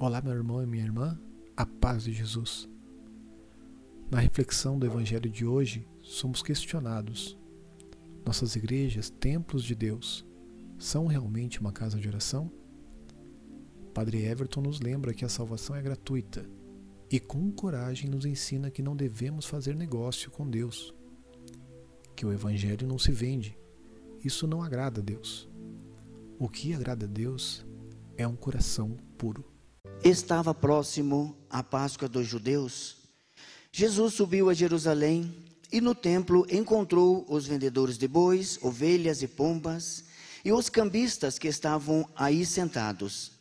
Olá, meu irmão e minha irmã, a paz de Jesus. Na reflexão do Evangelho de hoje, somos questionados: nossas igrejas, templos de Deus, são realmente uma casa de oração? Padre Everton nos lembra que a salvação é gratuita e, com coragem, nos ensina que não devemos fazer negócio com Deus, que o Evangelho não se vende. Isso não agrada a Deus. O que agrada a Deus é um coração puro. Estava próximo a Páscoa dos judeus. Jesus subiu a Jerusalém e no templo encontrou os vendedores de bois, ovelhas e pombas e os cambistas que estavam aí sentados.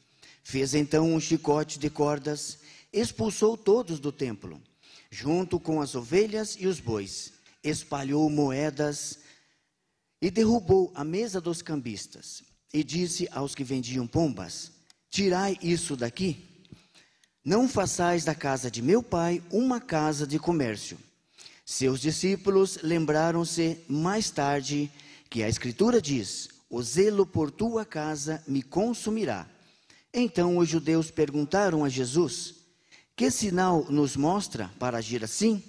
Fez então um chicote de cordas, expulsou todos do templo, junto com as ovelhas e os bois, espalhou moedas e derrubou a mesa dos cambistas. E disse aos que vendiam pombas: Tirai isso daqui. Não façais da casa de meu pai uma casa de comércio. Seus discípulos lembraram-se mais tarde que a Escritura diz: O zelo por tua casa me consumirá. Então os judeus perguntaram a Jesus: Que sinal nos mostra para agir assim?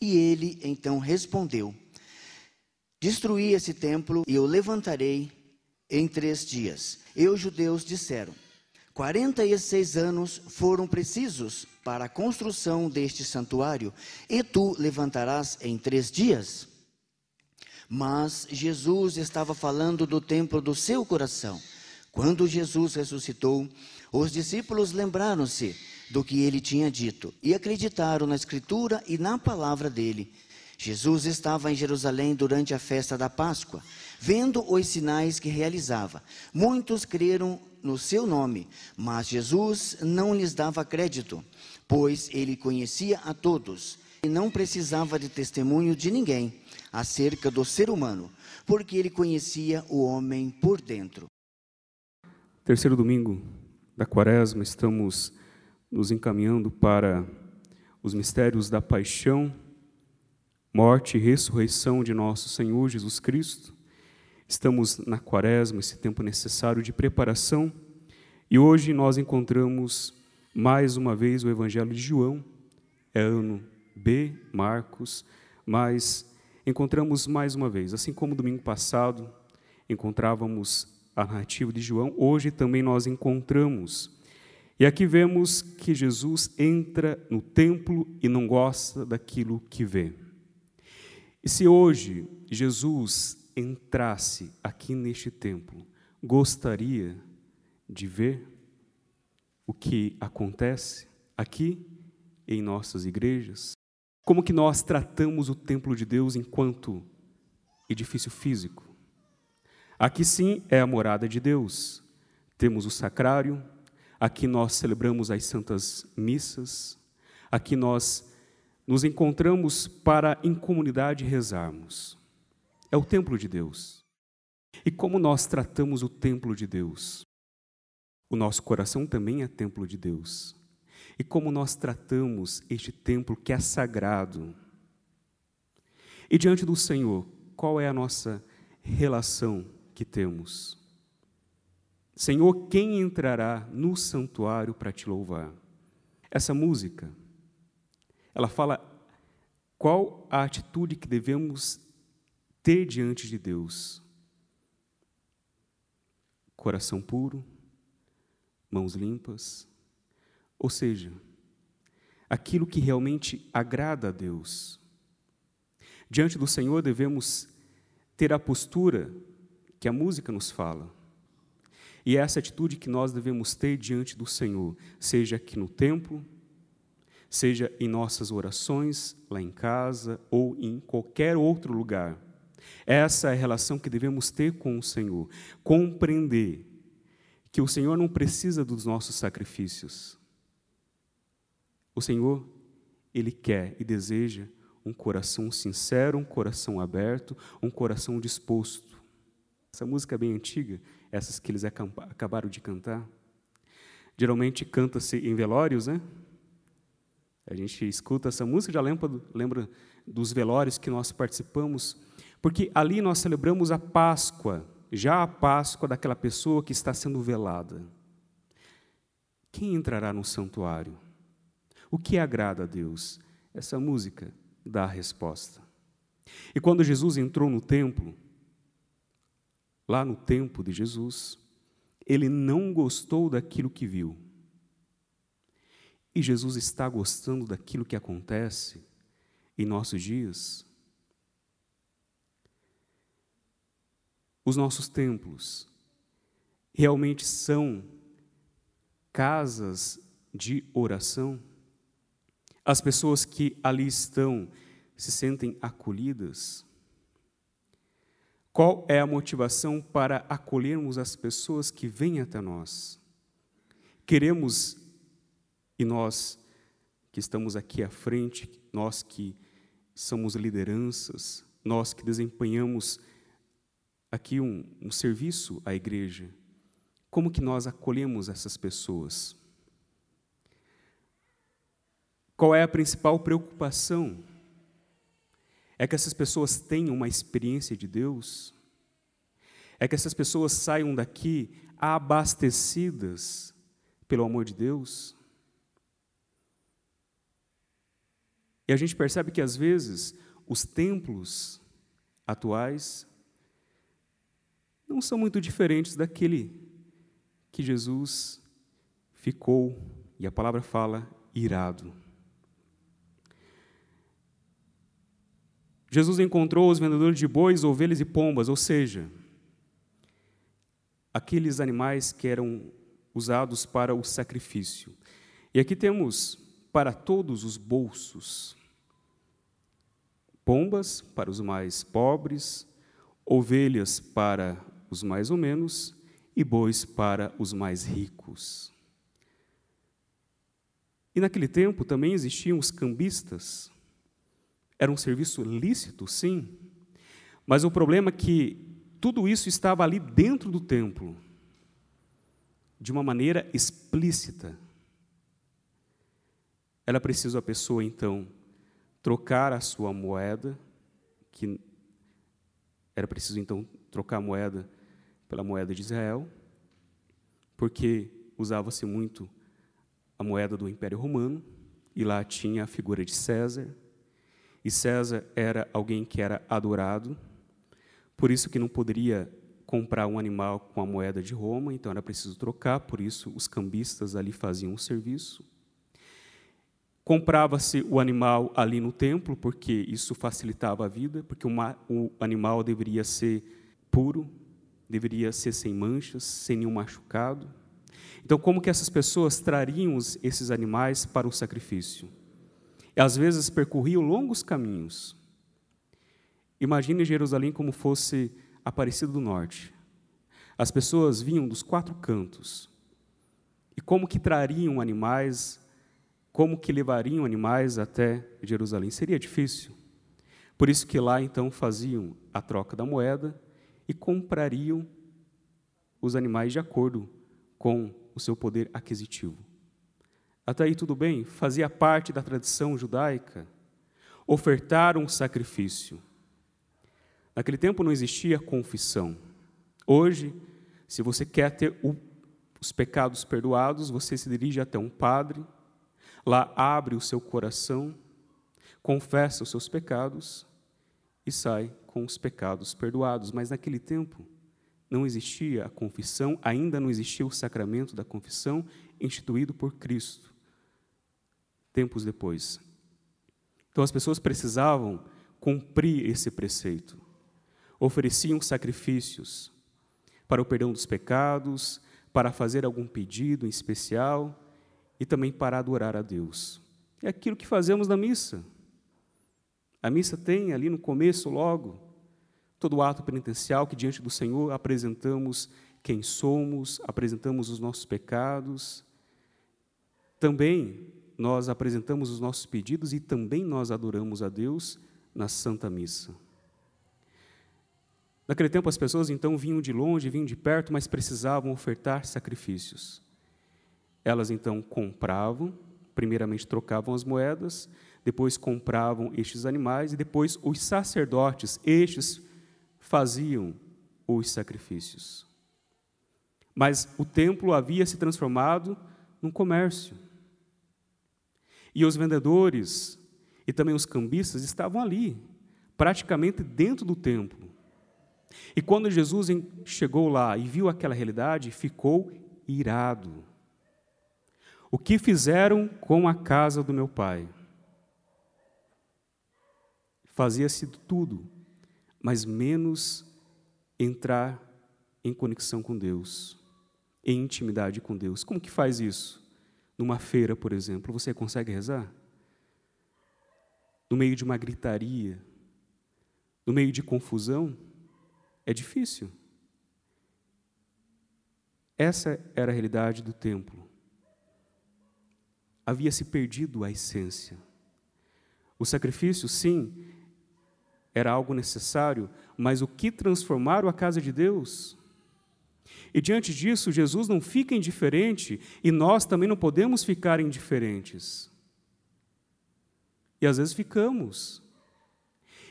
E ele então respondeu: Destruí esse templo e o levantarei em três dias. E os judeus disseram: 46 anos foram precisos para a construção deste santuário, e tu levantarás em três dias? Mas Jesus estava falando do templo do seu coração. Quando Jesus ressuscitou, os discípulos lembraram-se do que ele tinha dito e acreditaram na Escritura e na palavra dele. Jesus estava em Jerusalém durante a festa da Páscoa, vendo os sinais que realizava. Muitos creram no seu nome, mas Jesus não lhes dava crédito, pois ele conhecia a todos e não precisava de testemunho de ninguém acerca do ser humano, porque ele conhecia o homem por dentro. Terceiro domingo da quaresma, estamos nos encaminhando para os mistérios da paixão, morte e ressurreição de nosso Senhor Jesus Cristo. Estamos na quaresma, esse tempo necessário de preparação, e hoje nós encontramos mais uma vez o Evangelho de João, é ano B, Marcos, mas encontramos mais uma vez, assim como domingo passado encontrávamos a narrativa de João, hoje também nós encontramos. E aqui vemos que Jesus entra no templo e não gosta daquilo que vê. E se hoje Jesus entrasse aqui neste templo, gostaria de ver o que acontece aqui em nossas igrejas? Como que nós tratamos o templo de Deus enquanto edifício físico? Aqui sim é a morada de Deus. Temos o sacrário, aqui nós celebramos as santas missas, aqui nós nos encontramos para em comunidade rezarmos é o templo de Deus. E como nós tratamos o templo de Deus? O nosso coração também é templo de Deus. E como nós tratamos este templo que é sagrado? E diante do Senhor, qual é a nossa relação que temos? Senhor, quem entrará no santuário para te louvar? Essa música, ela fala qual a atitude que devemos ter diante de Deus coração puro, mãos limpas, ou seja, aquilo que realmente agrada a Deus. Diante do Senhor devemos ter a postura que a música nos fala. E é essa atitude que nós devemos ter diante do Senhor, seja aqui no templo, seja em nossas orações, lá em casa ou em qualquer outro lugar. Essa é a relação que devemos ter com o Senhor. Compreender que o Senhor não precisa dos nossos sacrifícios. O Senhor, Ele quer e deseja um coração sincero, um coração aberto, um coração disposto. Essa música é bem antiga, essas que eles acabaram de cantar. Geralmente canta-se em velórios, né? A gente escuta essa música, já lembra, lembra dos velórios que nós participamos porque ali nós celebramos a Páscoa, já a Páscoa daquela pessoa que está sendo velada. quem entrará no santuário? O que agrada a Deus? Essa música dá a resposta. E quando Jesus entrou no templo, lá no templo de Jesus, ele não gostou daquilo que viu. E Jesus está gostando daquilo que acontece em nossos dias. Os nossos templos realmente são casas de oração? As pessoas que ali estão se sentem acolhidas? Qual é a motivação para acolhermos as pessoas que vêm até nós? Queremos, e nós que estamos aqui à frente, nós que somos lideranças, nós que desempenhamos aqui um, um serviço à igreja, como que nós acolhemos essas pessoas? Qual é a principal preocupação? É que essas pessoas tenham uma experiência de Deus? É que essas pessoas saiam daqui abastecidas pelo amor de Deus? E a gente percebe que às vezes os templos atuais não são muito diferentes daquele que Jesus ficou, e a palavra fala, irado. Jesus encontrou os vendedores de bois, ovelhas e pombas, ou seja, aqueles animais que eram usados para o sacrifício. E aqui temos para todos os bolsos: pombas para os mais pobres, ovelhas para os mais ou menos, e bois para os mais ricos. E naquele tempo também existiam os cambistas. Era um serviço lícito, sim, mas o problema é que tudo isso estava ali dentro do templo, de uma maneira explícita. Era preciso a pessoa, então, trocar a sua moeda, que era preciso, então, trocar a moeda pela moeda de Israel, porque usava-se muito a moeda do Império Romano, e lá tinha a figura de César, e César era alguém que era adorado, por isso que não poderia comprar um animal com a moeda de Roma, então era preciso trocar, por isso os cambistas ali faziam o serviço. Comprava-se o animal ali no templo, porque isso facilitava a vida, porque o animal deveria ser puro, deveria ser sem manchas, sem nenhum machucado. Então, como que essas pessoas trariam esses animais para o sacrifício? E, às vezes percorriam longos caminhos. Imagine Jerusalém como fosse Aparecida do Norte. As pessoas vinham dos quatro cantos. E como que trariam animais, como que levariam animais até Jerusalém? Seria difícil. Por isso que lá então faziam a troca da moeda e comprariam os animais de acordo com o seu poder aquisitivo. Até aí tudo bem, fazia parte da tradição judaica ofertar um sacrifício. Naquele tempo não existia confissão. Hoje, se você quer ter o, os pecados perdoados, você se dirige até um padre, lá abre o seu coração, confessa os seus pecados e sai com os pecados perdoados. Mas naquele tempo não existia a confissão, ainda não existia o sacramento da confissão instituído por Cristo. Tempos depois. Então as pessoas precisavam cumprir esse preceito. Ofereciam sacrifícios para o perdão dos pecados, para fazer algum pedido em especial e também para adorar a Deus. É aquilo que fazemos na missa. A missa tem ali no começo, logo, todo o ato penitencial que diante do Senhor apresentamos quem somos, apresentamos os nossos pecados. Também nós apresentamos os nossos pedidos e também nós adoramos a Deus na Santa Missa. Naquele tempo as pessoas então vinham de longe, vinham de perto, mas precisavam ofertar sacrifícios. Elas então compravam, primeiramente trocavam as moedas, depois compravam estes animais e depois os sacerdotes, estes faziam os sacrifícios. Mas o templo havia se transformado num comércio. E os vendedores e também os cambistas estavam ali, praticamente dentro do templo. E quando Jesus chegou lá e viu aquela realidade, ficou irado. O que fizeram com a casa do meu pai? Fazia-se tudo, mas menos entrar em conexão com Deus, em intimidade com Deus. Como que faz isso? Numa feira, por exemplo, você consegue rezar? No meio de uma gritaria, no meio de confusão, é difícil. Essa era a realidade do templo. Havia se perdido a essência. O sacrifício, sim, era algo necessário, mas o que transformaram a casa de Deus? E diante disso, Jesus não fica indiferente e nós também não podemos ficar indiferentes. E às vezes ficamos.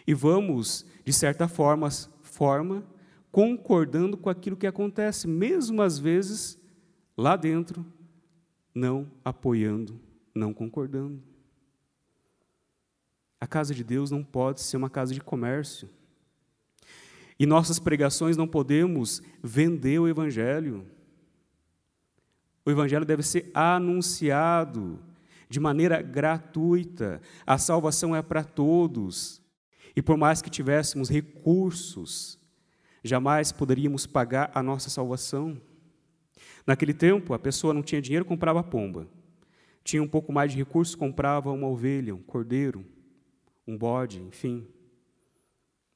E vamos, de certa forma, forma concordando com aquilo que acontece, mesmo às vezes lá dentro, não apoiando, não concordando. A casa de Deus não pode ser uma casa de comércio. E nossas pregações não podemos vender o Evangelho. O Evangelho deve ser anunciado de maneira gratuita. A salvação é para todos. E por mais que tivéssemos recursos, jamais poderíamos pagar a nossa salvação. Naquele tempo, a pessoa não tinha dinheiro, comprava pomba. Tinha um pouco mais de recursos, comprava uma ovelha, um cordeiro um bode, enfim.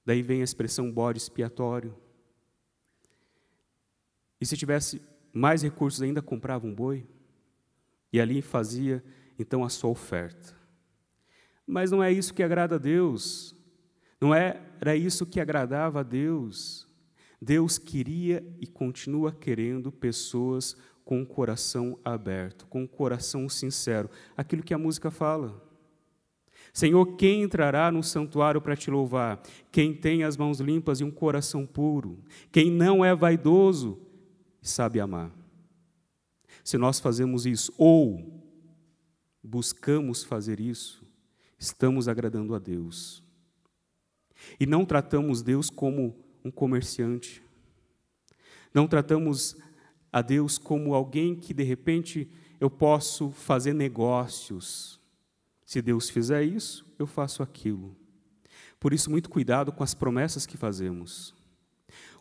Daí vem a expressão bode expiatório. E se tivesse mais recursos ainda, comprava um boi e ali fazia então a sua oferta. Mas não é isso que agrada a Deus. Não é, era isso que agradava a Deus. Deus queria e continua querendo pessoas com o coração aberto, com o coração sincero. Aquilo que a música fala. Senhor, quem entrará no santuário para te louvar? Quem tem as mãos limpas e um coração puro? Quem não é vaidoso e sabe amar? Se nós fazemos isso, ou buscamos fazer isso, estamos agradando a Deus. E não tratamos Deus como um comerciante. Não tratamos a Deus como alguém que de repente eu posso fazer negócios se Deus fizer isso, eu faço aquilo. Por isso, muito cuidado com as promessas que fazemos.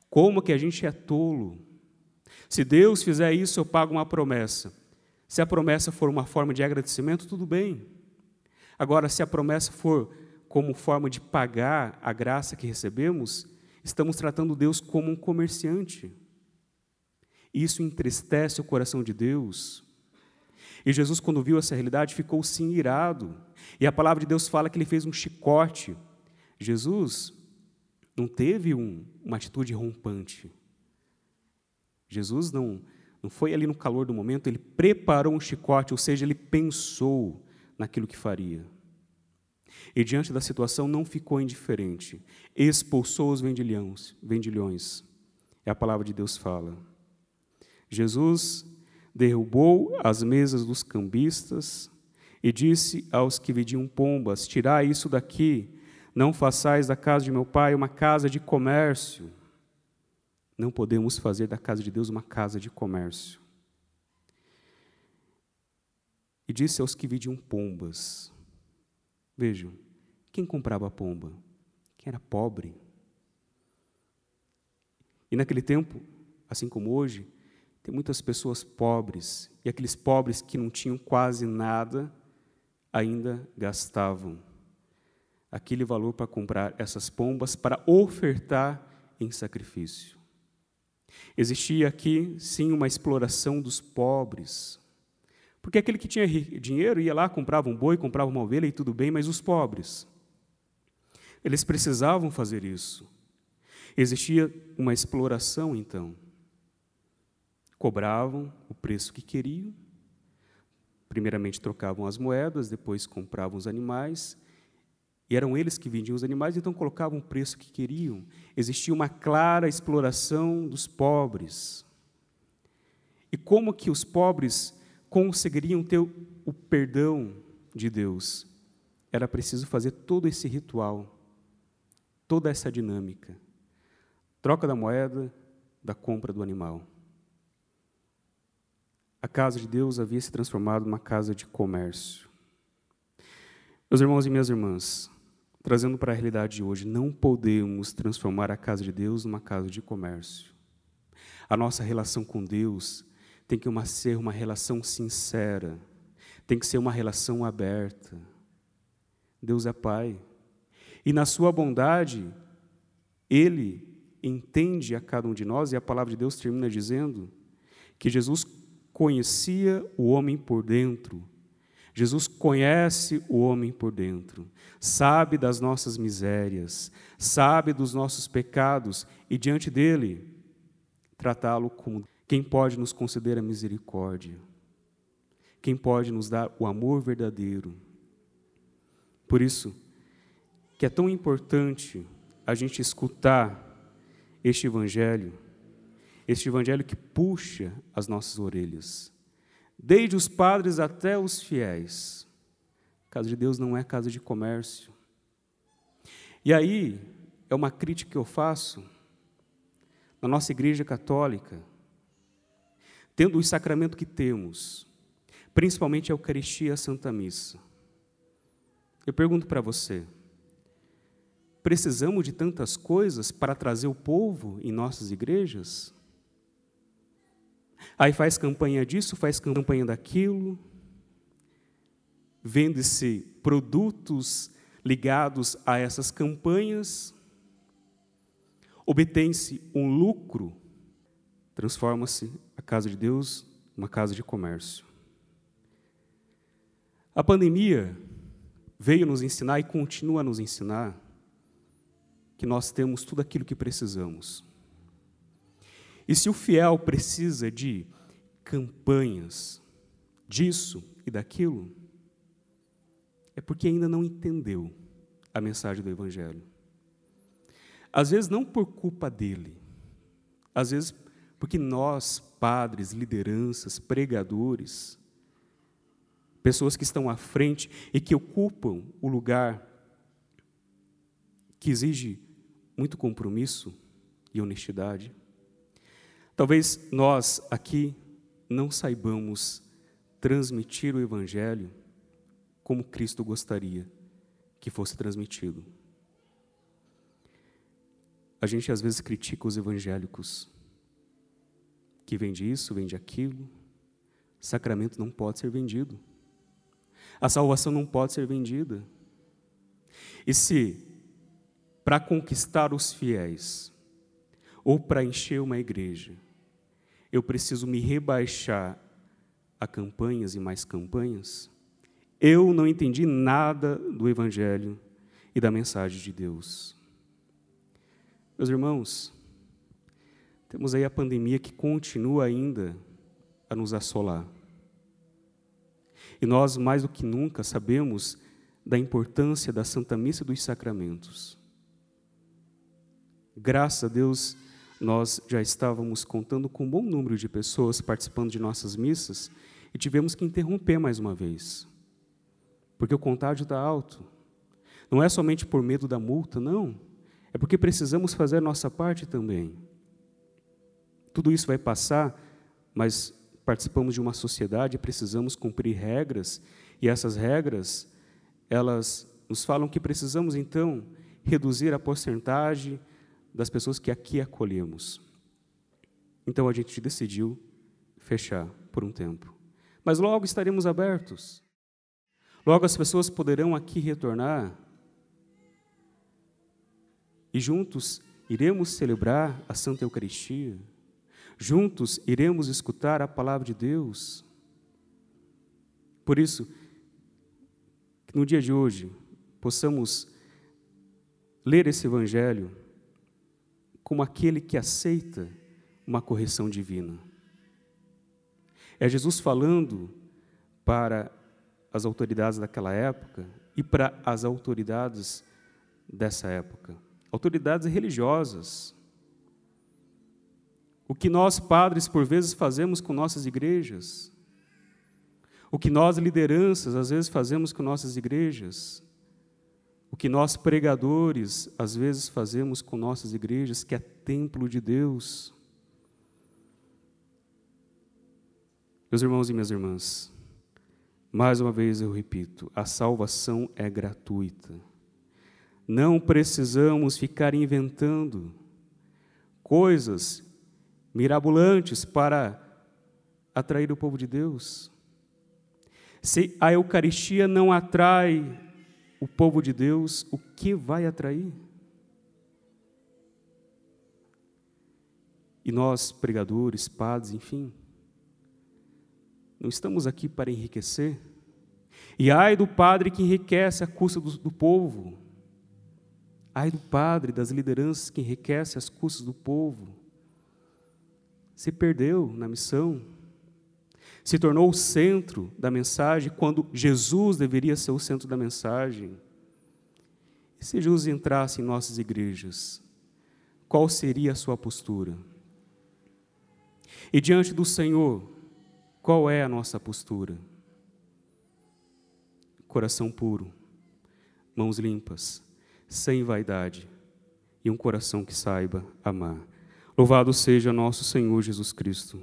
Como que a gente é tolo? Se Deus fizer isso, eu pago uma promessa. Se a promessa for uma forma de agradecimento, tudo bem. Agora, se a promessa for como forma de pagar a graça que recebemos, estamos tratando Deus como um comerciante. Isso entristece o coração de Deus, e Jesus, quando viu essa realidade, ficou sim irado. E a palavra de Deus fala que ele fez um chicote. Jesus não teve um, uma atitude rompante. Jesus não, não foi ali no calor do momento, ele preparou um chicote, ou seja, ele pensou naquilo que faria. E diante da situação não ficou indiferente, expulsou os vendilhões, vendilhões. É a palavra de Deus fala. Jesus derrubou as mesas dos cambistas e disse aos que vendiam pombas: Tirai isso daqui, não façais da casa de meu pai uma casa de comércio. Não podemos fazer da casa de Deus uma casa de comércio. E disse aos que vendiam pombas: Vejam, quem comprava pomba? Quem era pobre. E naquele tempo, assim como hoje, tem muitas pessoas pobres, e aqueles pobres que não tinham quase nada, ainda gastavam aquele valor para comprar essas pombas para ofertar em sacrifício. Existia aqui, sim, uma exploração dos pobres. Porque aquele que tinha dinheiro ia lá, comprava um boi, comprava uma ovelha e tudo bem, mas os pobres, eles precisavam fazer isso. Existia uma exploração, então cobravam o preço que queriam. Primeiramente trocavam as moedas, depois compravam os animais, e eram eles que vendiam os animais, então colocavam o preço que queriam. Existia uma clara exploração dos pobres. E como que os pobres conseguiriam ter o perdão de Deus, era preciso fazer todo esse ritual, toda essa dinâmica. Troca da moeda, da compra do animal. A casa de Deus havia se transformado numa casa de comércio. Meus irmãos e minhas irmãs, trazendo para a realidade de hoje, não podemos transformar a casa de Deus numa casa de comércio. A nossa relação com Deus tem que uma, ser uma relação sincera, tem que ser uma relação aberta. Deus é Pai. E na Sua bondade, Ele entende a cada um de nós, e a palavra de Deus termina dizendo que Jesus conhecia o homem por dentro. Jesus conhece o homem por dentro, sabe das nossas misérias, sabe dos nossos pecados, e diante dele, tratá-lo como quem pode nos conceder a misericórdia, quem pode nos dar o amor verdadeiro. Por isso, que é tão importante a gente escutar este Evangelho, este Evangelho que puxa as nossas orelhas, desde os padres até os fiéis. A casa de Deus não é casa de comércio. E aí, é uma crítica que eu faço na nossa Igreja Católica, tendo o sacramento que temos, principalmente a Eucaristia e a Santa Missa. Eu pergunto para você: precisamos de tantas coisas para trazer o povo em nossas igrejas? Aí faz campanha disso, faz campanha daquilo, vende-se produtos ligados a essas campanhas, obtém-se um lucro, transforma-se a casa de Deus numa casa de comércio. A pandemia veio nos ensinar e continua a nos ensinar que nós temos tudo aquilo que precisamos. E se o fiel precisa de campanhas, disso e daquilo, é porque ainda não entendeu a mensagem do Evangelho. Às vezes, não por culpa dele, às vezes, porque nós, padres, lideranças, pregadores, pessoas que estão à frente e que ocupam o lugar que exige muito compromisso e honestidade. Talvez nós aqui não saibamos transmitir o Evangelho como Cristo gostaria que fosse transmitido. A gente às vezes critica os evangélicos, que vende isso, vende aquilo. Sacramento não pode ser vendido. A salvação não pode ser vendida. E se para conquistar os fiéis ou para encher uma igreja, eu preciso me rebaixar a campanhas e mais campanhas? Eu não entendi nada do Evangelho e da mensagem de Deus. Meus irmãos, temos aí a pandemia que continua ainda a nos assolar. E nós, mais do que nunca, sabemos da importância da Santa Missa dos Sacramentos. Graças a Deus, nós já estávamos contando com um bom número de pessoas participando de nossas missas e tivemos que interromper mais uma vez, porque o contágio está alto. Não é somente por medo da multa, não, é porque precisamos fazer nossa parte também. Tudo isso vai passar, mas participamos de uma sociedade e precisamos cumprir regras, e essas regras, elas nos falam que precisamos então reduzir a porcentagem das pessoas que aqui acolhemos. Então a gente decidiu fechar por um tempo. Mas logo estaremos abertos. Logo as pessoas poderão aqui retornar e juntos iremos celebrar a Santa Eucaristia. Juntos iremos escutar a palavra de Deus. Por isso, que no dia de hoje possamos ler esse Evangelho como aquele que aceita uma correção divina. É Jesus falando para as autoridades daquela época e para as autoridades dessa época, autoridades religiosas. O que nós, padres, por vezes fazemos com nossas igrejas, o que nós lideranças às vezes fazemos com nossas igrejas, o que nós pregadores às vezes fazemos com nossas igrejas, que é templo de Deus. Meus irmãos e minhas irmãs, mais uma vez eu repito, a salvação é gratuita. Não precisamos ficar inventando coisas mirabolantes para atrair o povo de Deus. Se a Eucaristia não atrai o povo de Deus, o que vai atrair? E nós, pregadores, padres, enfim, não estamos aqui para enriquecer. E ai do padre que enriquece a custa do, do povo. Ai do padre, das lideranças que enriquece as custas do povo. Se perdeu na missão. Se tornou o centro da mensagem quando Jesus deveria ser o centro da mensagem. E se Jesus entrasse em nossas igrejas, qual seria a sua postura? E diante do Senhor, qual é a nossa postura? Coração puro, mãos limpas, sem vaidade e um coração que saiba amar. Louvado seja nosso Senhor Jesus Cristo.